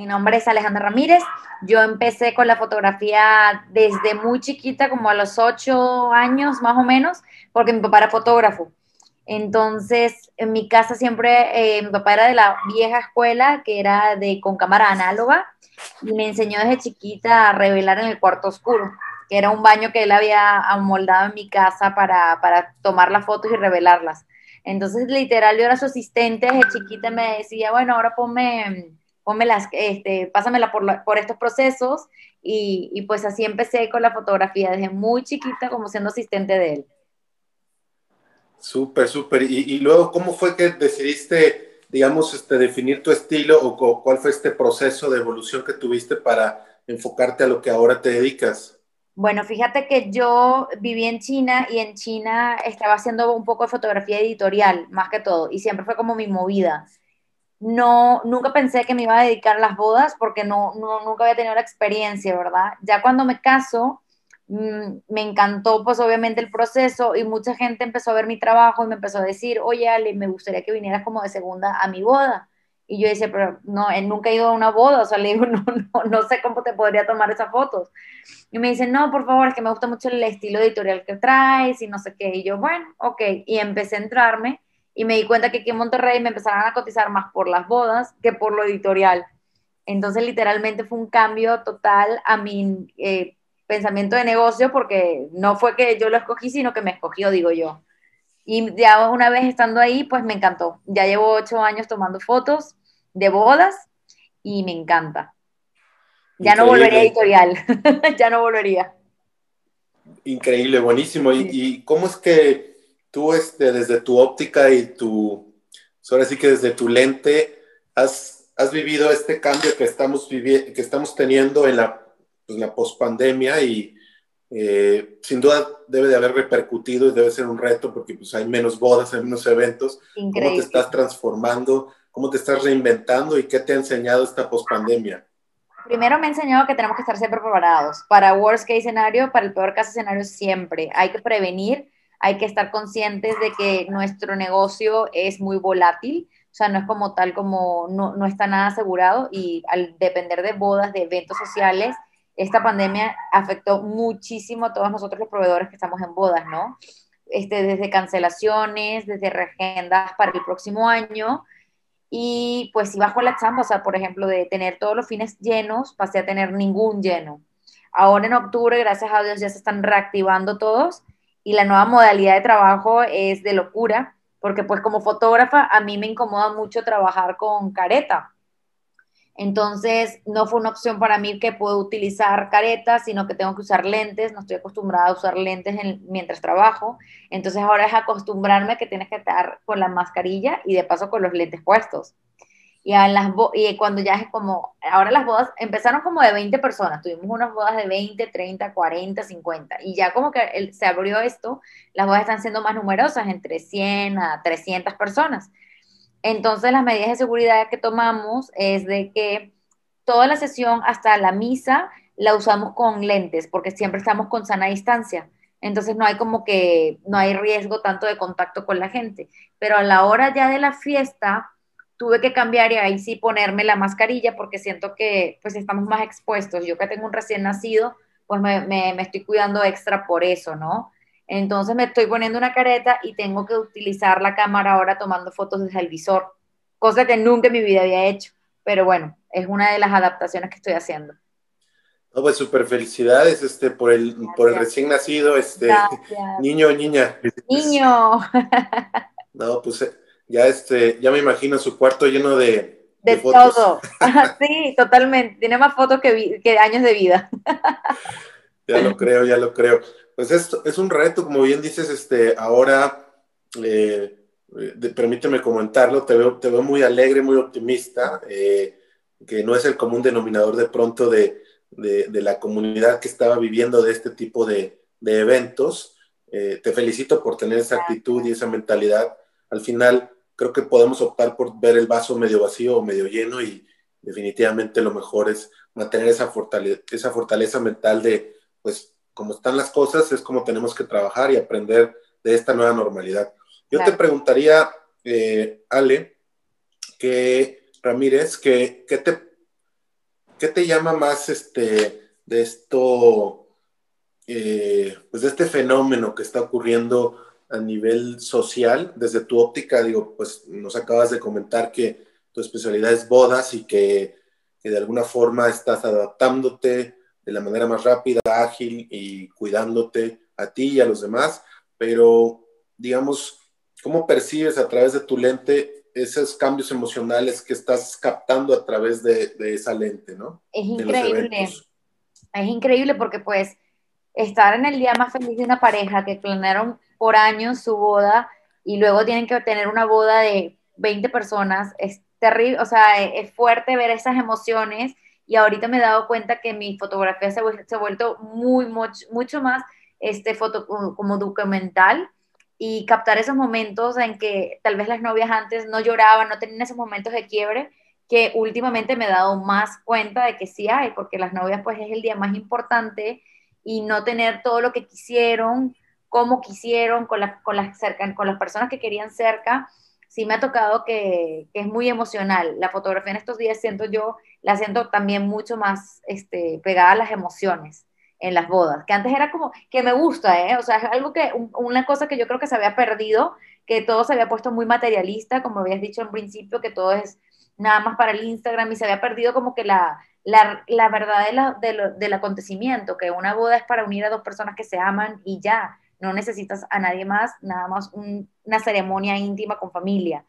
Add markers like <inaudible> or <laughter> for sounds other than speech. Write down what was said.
mi nombre es Alejandra Ramírez. Yo empecé con la fotografía desde muy chiquita, como a los ocho años más o menos, porque mi papá era fotógrafo. Entonces, en mi casa siempre, eh, mi papá era de la vieja escuela, que era de con cámara análoga, y me enseñó desde chiquita a revelar en el cuarto oscuro, que era un baño que él había amoldado en mi casa para, para tomar las fotos y revelarlas. Entonces, literal, yo era su asistente desde chiquita, me decía, bueno, ahora ponme, ponme las, este, pásamela por, por estos procesos, y, y pues así empecé con la fotografía desde muy chiquita como siendo asistente de él. Súper, súper. Y, luego, ¿cómo fue que decidiste, digamos, este, definir tu estilo o, cuál fue este proceso de evolución que tuviste para enfocarte a lo que ahora te dedicas? Bueno, fíjate que yo viví en China y en China estaba haciendo un poco de fotografía editorial, más que todo, y siempre fue como mi movida. No, nunca pensé que me iba a dedicar a las bodas porque no, no, nunca había tenido la experiencia, ¿verdad? Ya cuando me caso, Mm, me encantó pues obviamente el proceso y mucha gente empezó a ver mi trabajo y me empezó a decir, oye Ale, me gustaría que vinieras como de segunda a mi boda. Y yo decía, pero no, él nunca ha ido a una boda, o sea, le digo, <laughs> no, no, no sé cómo te podría tomar esas fotos. Y me dicen, no, por favor, es que me gusta mucho el estilo editorial que traes y no sé qué. Y yo, bueno, ok. Y empecé a entrarme y me di cuenta que aquí en Monterrey me empezaron a cotizar más por las bodas que por lo editorial. Entonces, literalmente fue un cambio total a mi eh, pensamiento de negocio porque no fue que yo lo escogí, sino que me escogió, digo yo. Y ya una vez estando ahí, pues me encantó. Ya llevo ocho años tomando fotos de bodas y me encanta. Ya no volvería a editorial, <laughs> ya no volvería. Increíble, buenísimo. ¿Y, cómo es que tú, este, desde tu óptica y tu, ahora sí que desde tu lente, has, has vivido este cambio que estamos, que estamos teniendo en la pues, la pospandemia y eh, sin duda debe de haber repercutido y debe ser un reto porque pues hay menos bodas, hay menos eventos. ¿Cómo te estás transformando? ¿Cómo te estás reinventando y qué te ha enseñado esta pospandemia? Primero me ha enseñado que tenemos que estar siempre preparados para worst case escenario, para el peor caso escenario siempre. Hay que prevenir, hay que estar conscientes de que nuestro negocio es muy volátil, o sea, no es como tal como no, no está nada asegurado y al depender de bodas, de eventos sociales, esta pandemia afectó muchísimo a todos nosotros los proveedores que estamos en bodas, ¿no? Este, desde cancelaciones, desde reagendas para el próximo año. Y pues si bajo la chamba, o sea, por ejemplo, de tener todos los fines llenos, pasé a tener ningún lleno. Ahora en octubre, gracias a Dios, ya se están reactivando todos y la nueva modalidad de trabajo es de locura, porque pues como fotógrafa a mí me incomoda mucho trabajar con careta entonces, no fue una opción para mí que puedo utilizar caretas, sino que tengo que usar lentes. No estoy acostumbrada a usar lentes mientras trabajo. Entonces, ahora es acostumbrarme que tienes que estar con la mascarilla y de paso con los lentes puestos. Y, las y cuando ya es como, ahora las bodas empezaron como de 20 personas, tuvimos unas bodas de 20, 30, 40, 50, y ya como que se abrió esto, las bodas están siendo más numerosas, entre 100 a 300 personas. Entonces, las medidas de seguridad que tomamos es de que toda la sesión hasta la misa la usamos con lentes, porque siempre estamos con sana distancia. Entonces no hay como que, no hay riesgo tanto de contacto con la gente. Pero a la hora ya de la fiesta, tuve que cambiar y ahí sí ponerme la mascarilla porque siento que pues estamos más expuestos. Yo que tengo un recién nacido, pues me, me estoy cuidando extra por eso, ¿no? Entonces me estoy poniendo una careta y tengo que utilizar la cámara ahora tomando fotos desde el visor, cosa que nunca en mi vida había hecho. Pero bueno, es una de las adaptaciones que estoy haciendo. No, pues súper felicidades este, por, el, por el recién nacido, este, <laughs> niño o niña. Niño. <laughs> No, pues eh, ya, este, ya me imagino su cuarto lleno de, de, todo. <laughs> sí, totalmente. Tiene más fotos que, que años de vida. ya lo creo, ya lo creo. Pues es, es un reto, como bien dices, este, ahora, eh, permíteme comentarlo, te veo, te veo muy alegre, muy optimista, eh, que no es el común denominador de pronto de, de, la comunidad que estaba viviendo de este tipo de, de eventos. Eh, te felicito por tener esa actitud y esa mentalidad. Al final, creo que podemos optar por ver el vaso medio vacío o medio lleno y definitivamente lo mejor es mantener esa fortaleza, esa fortaleza mental de, pues, como están las cosas, es como tenemos que trabajar y aprender de esta nueva normalidad. Yo te preguntaría, eh, Ale, que Ramírez, que, te, ¿qué te llama más este, de esto, eh, pues de este fenómeno que está ocurriendo a nivel social, desde tu óptica, digo, pues nos acabas de comentar que tu especialidad es bodas y que, que de alguna forma estás adaptándote de la manera más rápida, ágil y cuidándote a ti y a los demás, pero digamos, ¿cómo percibes a través de tu lente esos cambios emocionales que estás captando a través de, esa lente, ¿no? Es increíble. Es increíble porque pues estar en el día más feliz de una pareja que planearon por años su boda y luego tienen que tener una boda de 20 personas, es terrible, o sea, es fuerte ver esas emociones y ahorita me he dado cuenta que mi fotografía se, ha vuelto muy, mucho, mucho más este, foto, como documental y captar esos momentos en que tal vez las novias antes no lloraban, no tenían esos momentos de quiebre, que últimamente me he dado más cuenta de que sí hay, porque las novias pues es el día más importante y no tener todo lo que quisieron, como quisieron, con, con, las, cerca, con las personas que querían cerca, sí me ha tocado que, es muy emocional. La fotografía en estos días siento yo, la siento también mucho más este, pegada a las emociones en las bodas, que antes era como, que me gusta, ¿eh? O sea, es algo que, una cosa que yo creo que se había perdido, que todo se había puesto muy materialista, como habías dicho en principio, que todo es nada más para el Instagram y se había perdido como que la, la, la verdad de la, de del acontecimiento, que una boda es para unir a dos personas que se aman y ya, no necesitas a nadie más, nada más una ceremonia íntima con familia.